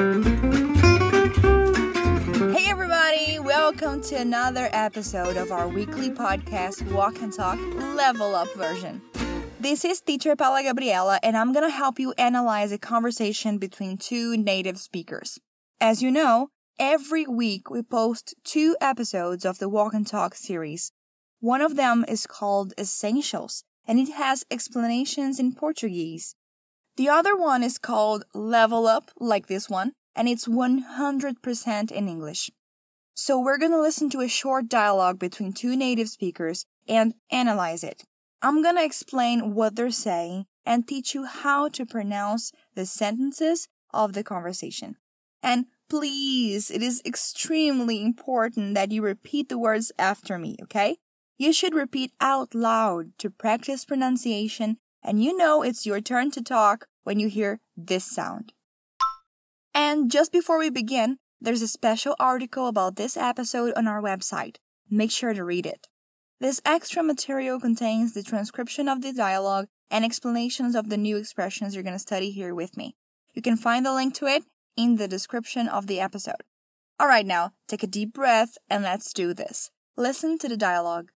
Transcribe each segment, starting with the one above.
Hey, everybody! Welcome to another episode of our weekly podcast, Walk and Talk Level Up version. This is teacher Paula Gabriela, and I'm gonna help you analyze a conversation between two native speakers. As you know, every week we post two episodes of the Walk and Talk series. One of them is called Essentials, and it has explanations in Portuguese. The other one is called Level Up, like this one, and it's 100% in English. So we're going to listen to a short dialogue between two native speakers and analyze it. I'm going to explain what they're saying and teach you how to pronounce the sentences of the conversation. And please, it is extremely important that you repeat the words after me, okay? You should repeat out loud to practice pronunciation, and you know it's your turn to talk when you hear this sound. And just before we begin, there's a special article about this episode on our website. Make sure to read it. This extra material contains the transcription of the dialogue and explanations of the new expressions you're going to study here with me. You can find the link to it in the description of the episode. Alright, now take a deep breath and let's do this. Listen to the dialogue.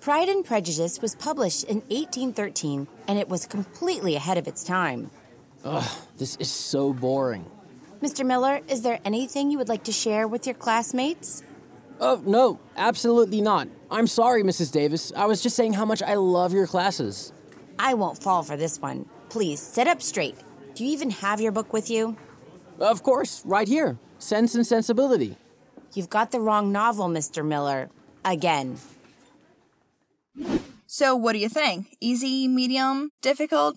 Pride and Prejudice was published in 1813 and it was completely ahead of its time. Ugh, this is so boring. Mr. Miller, is there anything you would like to share with your classmates? Oh, no, absolutely not. I'm sorry, Mrs. Davis. I was just saying how much I love your classes. I won't fall for this one. Please sit up straight. Do you even have your book with you? Of course, right here Sense and Sensibility. You've got the wrong novel, Mr. Miller. Again. So, what do you think? Easy, medium, difficult?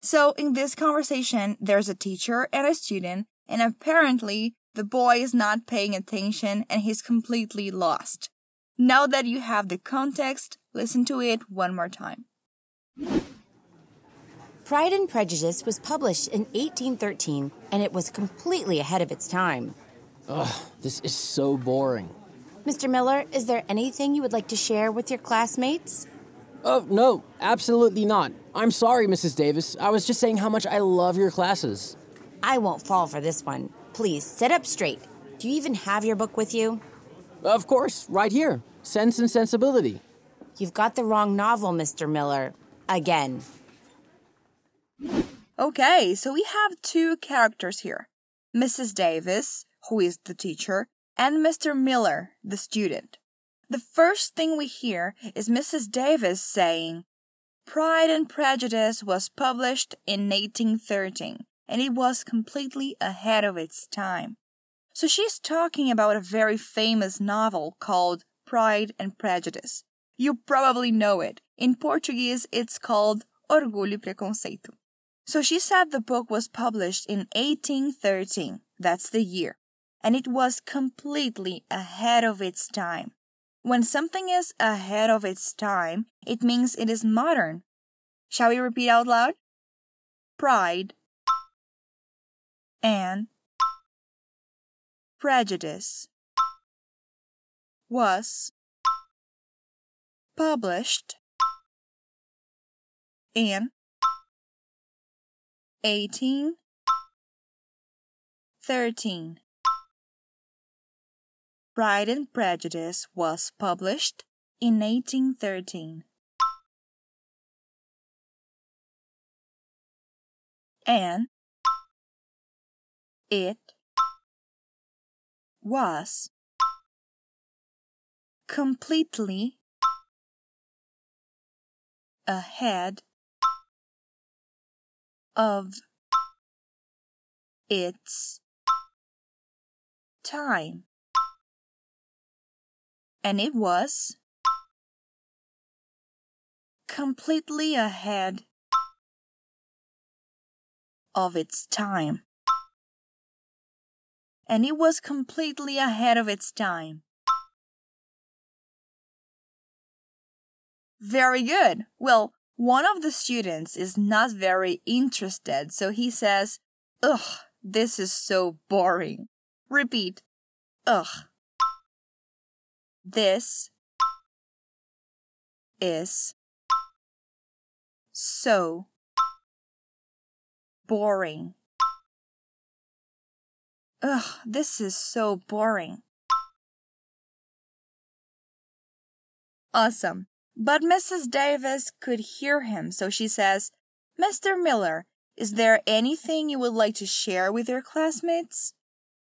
So, in this conversation, there's a teacher and a student, and apparently, the boy is not paying attention and he's completely lost. Now that you have the context, listen to it one more time. Pride and Prejudice was published in 1813 and it was completely ahead of its time. Ugh, this is so boring. Mr. Miller, is there anything you would like to share with your classmates? Oh, no, absolutely not. I'm sorry, Mrs. Davis. I was just saying how much I love your classes. I won't fall for this one. Please sit up straight. Do you even have your book with you? Of course, right here Sense and Sensibility. You've got the wrong novel, Mr. Miller. Again. Okay, so we have two characters here Mrs. Davis, who is the teacher, and Mr. Miller, the student. The first thing we hear is Mrs. Davis saying, Pride and Prejudice was published in 1813 and it was completely ahead of its time. So she's talking about a very famous novel called Pride and Prejudice. You probably know it. In Portuguese, it's called Orgulho e Preconceito. So she said the book was published in 1813. That's the year. And it was completely ahead of its time. When something is ahead of its time, it means it is modern. Shall we repeat out loud? Pride and prejudice was published in 1813. Pride and Prejudice was published in 1813. And it was completely ahead of its time. And it was completely ahead of its time and it was completely ahead of its time. Very good. Well, one of the students is not very interested, so he says, Ugh, this is so boring. Repeat, Ugh. This is so boring. Ugh, this is so boring. Awesome. But Mrs. Davis could hear him, so she says, Mr. Miller, is there anything you would like to share with your classmates?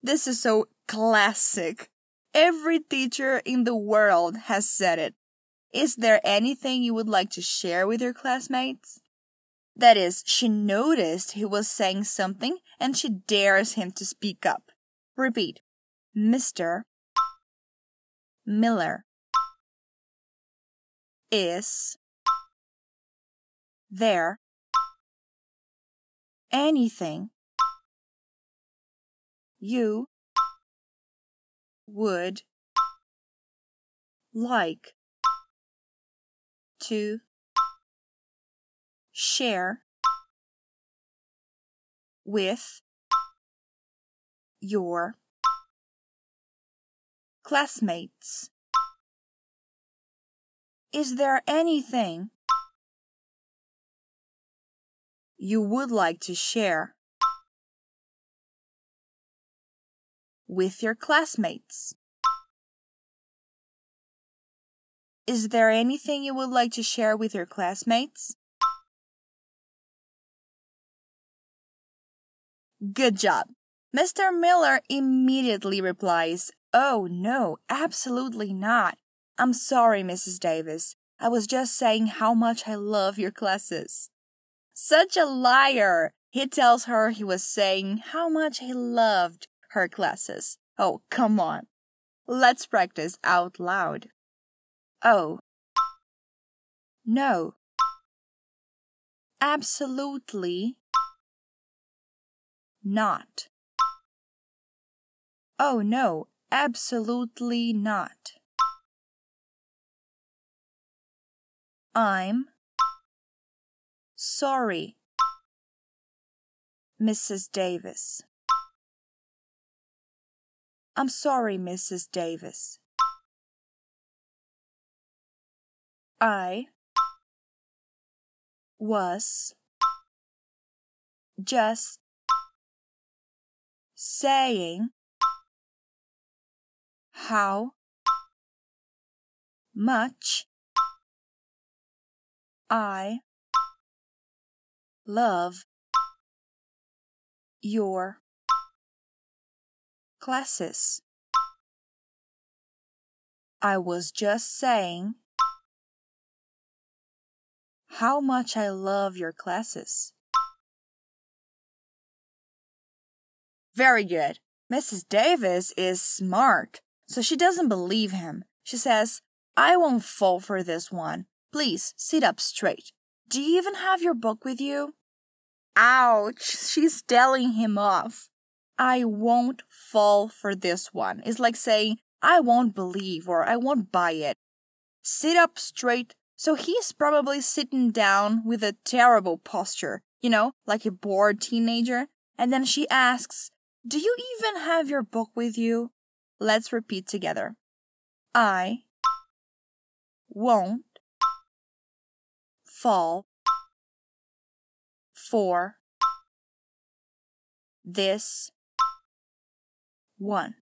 This is so classic. Every teacher in the world has said it. Is there anything you would like to share with your classmates? That is, she noticed he was saying something and she dares him to speak up. Repeat. Mr. Miller is there anything you would like to share with your classmates. Is there anything you would like to share with your classmates? Is there anything you would like to share with your classmates? Good job. Mr. Miller immediately replies, Oh, no, absolutely not. I'm sorry, Mrs. Davis. I was just saying how much I love your classes. Such a liar! He tells her he was saying how much he loved her classes. Oh, come on. Let's practice out loud. Oh. No. Absolutely not. Oh no, absolutely not. I'm sorry, Mrs. Davis. I'm sorry, Mrs. Davis. I was just saying how much I love your classes. I was just saying how much I love your classes. Very good. Mrs. Davis is smart, so she doesn't believe him. She says, I won't fall for this one. Please sit up straight. Do you even have your book with you? Ouch, she's telling him off. I won't fall for this one. It's like saying, I won't believe or I won't buy it. Sit up straight. So he's probably sitting down with a terrible posture, you know, like a bored teenager. And then she asks, Do you even have your book with you? Let's repeat together. I won't fall for this one.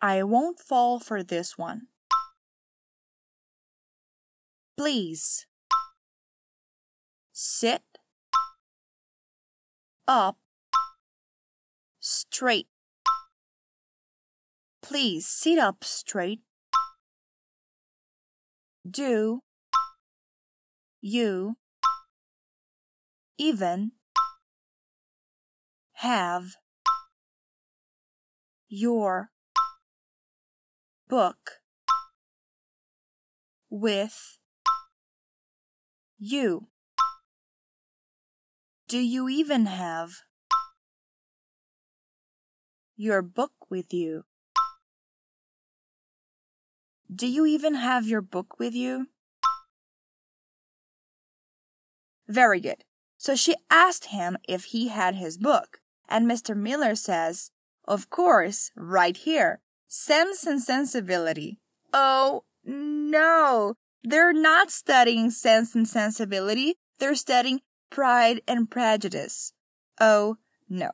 I won't fall for this one. Please sit up straight. Please sit up straight. Do you even have your book with you? Do you even have your book with you? Do you even have your book with you? Very good. So she asked him if he had his book, and Mr. Miller says, Of course, right here. Sense and Sensibility. Oh, no. They're not studying Sense and Sensibility. They're studying Pride and Prejudice. Oh, no.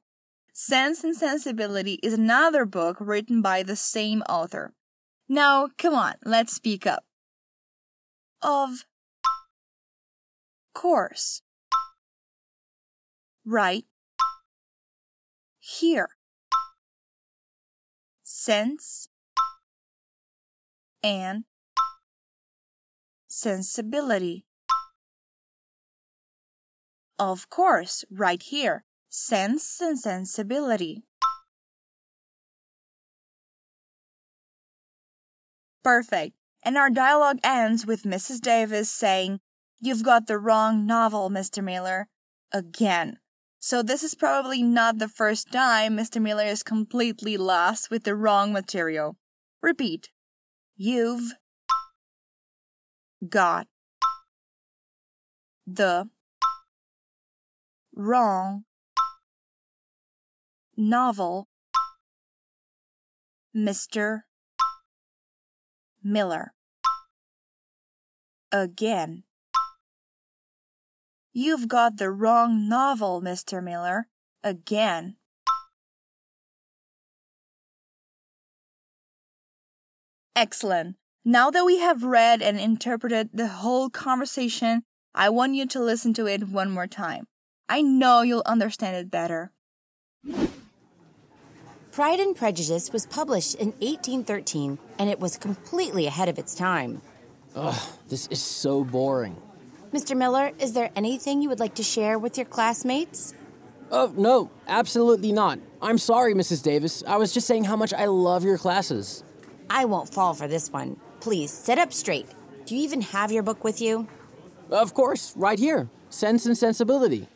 Sense and Sensibility is another book written by the same author. Now, come on, let's speak up. Of course. Right here. Sense and sensibility. Of course, right here. Sense and sensibility. Perfect. And our dialogue ends with Mrs. Davis saying, You've got the wrong novel, Mr. Miller. Again. So this is probably not the first time Mr. Miller is completely lost with the wrong material. Repeat. You've got the wrong novel, Mr. Miller. Again. You've got the wrong novel, Mr. Miller. Again. Excellent. Now that we have read and interpreted the whole conversation, I want you to listen to it one more time. I know you'll understand it better. Pride and Prejudice was published in 1813 and it was completely ahead of its time. Ugh, this is so boring. Mr. Miller, is there anything you would like to share with your classmates? Oh, no, absolutely not. I'm sorry, Mrs. Davis. I was just saying how much I love your classes. I won't fall for this one. Please sit up straight. Do you even have your book with you? Of course, right here Sense and Sensibility.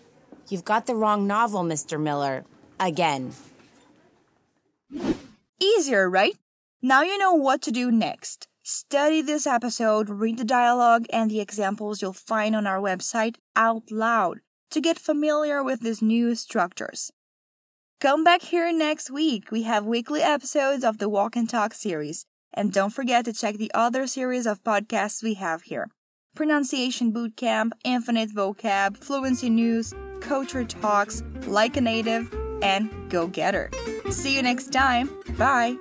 You've got the wrong novel, Mr. Miller. Again. Easier, right? Now you know what to do next. Study this episode, read the dialogue and the examples you'll find on our website out loud to get familiar with these new structures. Come back here next week. We have weekly episodes of the Walk and Talk series. And don't forget to check the other series of podcasts we have here Pronunciation Bootcamp, Infinite Vocab, Fluency News, Culture Talks, Like a Native, and Go Getter. See you next time. Bye.